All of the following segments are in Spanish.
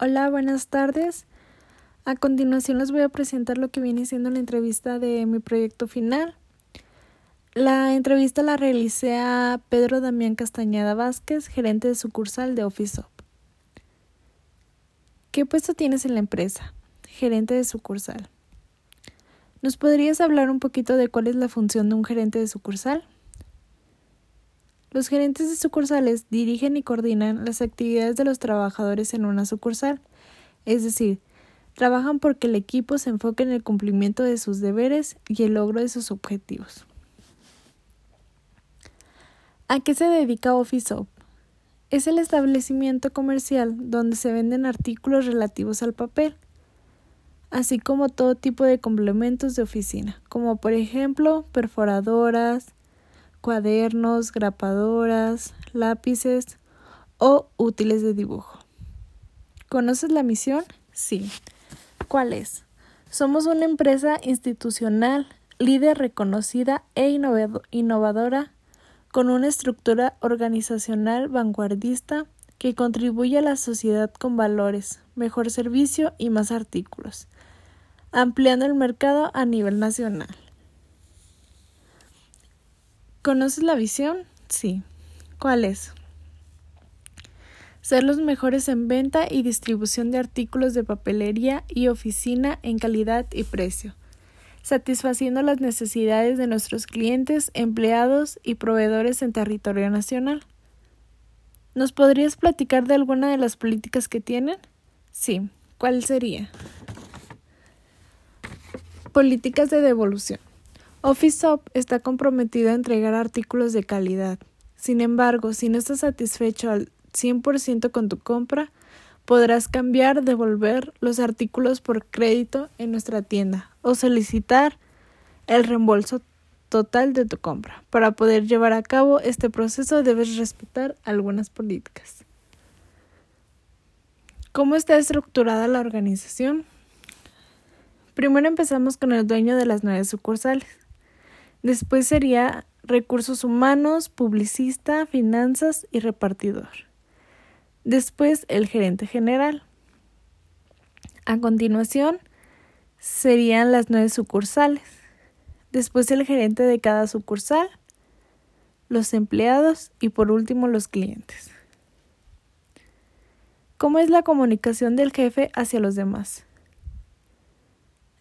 Hola, buenas tardes. A continuación les voy a presentar lo que viene siendo la entrevista de mi proyecto final. La entrevista la realicé a Pedro Damián Castañeda Vázquez, gerente de sucursal de Office ¿Qué puesto tienes en la empresa? Gerente de sucursal. ¿Nos podrías hablar un poquito de cuál es la función de un gerente de sucursal? Los gerentes de sucursales dirigen y coordinan las actividades de los trabajadores en una sucursal, es decir, trabajan porque el equipo se enfoque en el cumplimiento de sus deberes y el logro de sus objetivos. ¿A qué se dedica OfficeOp? Es el establecimiento comercial donde se venden artículos relativos al papel, así como todo tipo de complementos de oficina, como por ejemplo perforadoras, cuadernos, grapadoras, lápices o útiles de dibujo. ¿Conoces la misión? Sí. ¿Cuál es? Somos una empresa institucional, líder reconocida e innovadora, con una estructura organizacional vanguardista que contribuye a la sociedad con valores, mejor servicio y más artículos, ampliando el mercado a nivel nacional. ¿Conoces la visión? Sí. ¿Cuál es? Ser los mejores en venta y distribución de artículos de papelería y oficina en calidad y precio, satisfaciendo las necesidades de nuestros clientes, empleados y proveedores en territorio nacional. ¿Nos podrías platicar de alguna de las políticas que tienen? Sí. ¿Cuál sería? Políticas de devolución. OfficeUp está comprometido a entregar artículos de calidad. Sin embargo, si no estás satisfecho al 100% con tu compra, podrás cambiar, devolver los artículos por crédito en nuestra tienda o solicitar el reembolso total de tu compra. Para poder llevar a cabo este proceso debes respetar algunas políticas. ¿Cómo está estructurada la organización? Primero empezamos con el dueño de las nueve sucursales. Después sería recursos humanos, publicista, finanzas y repartidor. Después el gerente general. A continuación serían las nueve sucursales. Después el gerente de cada sucursal, los empleados y por último los clientes. ¿Cómo es la comunicación del jefe hacia los demás?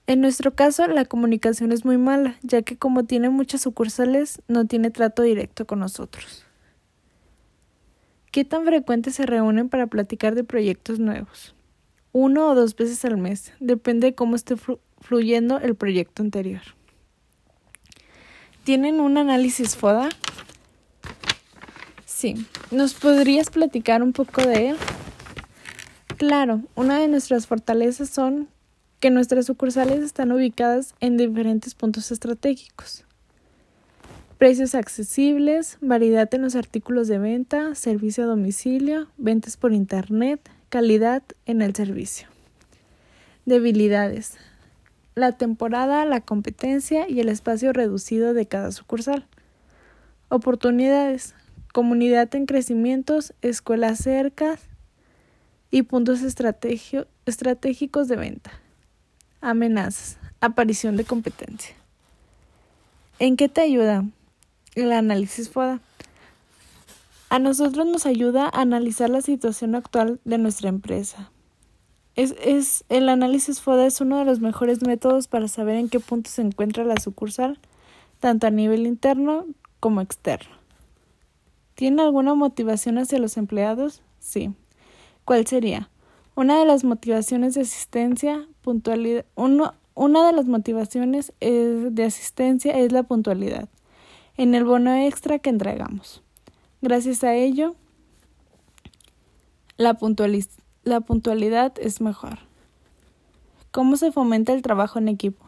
En nuestro caso, la comunicación es muy mala, ya que como tiene muchas sucursales, no tiene trato directo con nosotros. ¿Qué tan frecuente se reúnen para platicar de proyectos nuevos? Uno o dos veces al mes, depende de cómo esté fluyendo el proyecto anterior. ¿Tienen un análisis FODA? Sí. ¿Nos podrías platicar un poco de él? Claro, una de nuestras fortalezas son que nuestras sucursales están ubicadas en diferentes puntos estratégicos. Precios accesibles, variedad en los artículos de venta, servicio a domicilio, ventas por Internet, calidad en el servicio. Debilidades. La temporada, la competencia y el espacio reducido de cada sucursal. Oportunidades. Comunidad en crecimientos, escuelas cercas y puntos estratégicos de venta. Amenazas. Aparición de competencia. ¿En qué te ayuda el análisis FODA? A nosotros nos ayuda a analizar la situación actual de nuestra empresa. Es, es, el análisis FODA es uno de los mejores métodos para saber en qué punto se encuentra la sucursal, tanto a nivel interno como externo. ¿Tiene alguna motivación hacia los empleados? Sí. ¿Cuál sería? Una de las motivaciones de asistencia, puntualidad, una de las motivaciones de asistencia es la puntualidad en el bono extra que entregamos. Gracias a ello, la, la puntualidad es mejor. ¿Cómo se fomenta el trabajo en equipo?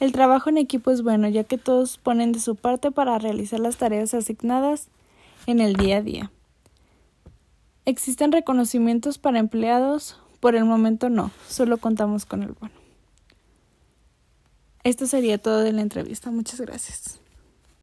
El trabajo en equipo es bueno ya que todos ponen de su parte para realizar las tareas asignadas en el día a día. ¿Existen reconocimientos para empleados? Por el momento no, solo contamos con el bono. Esto sería todo de la entrevista. Muchas gracias.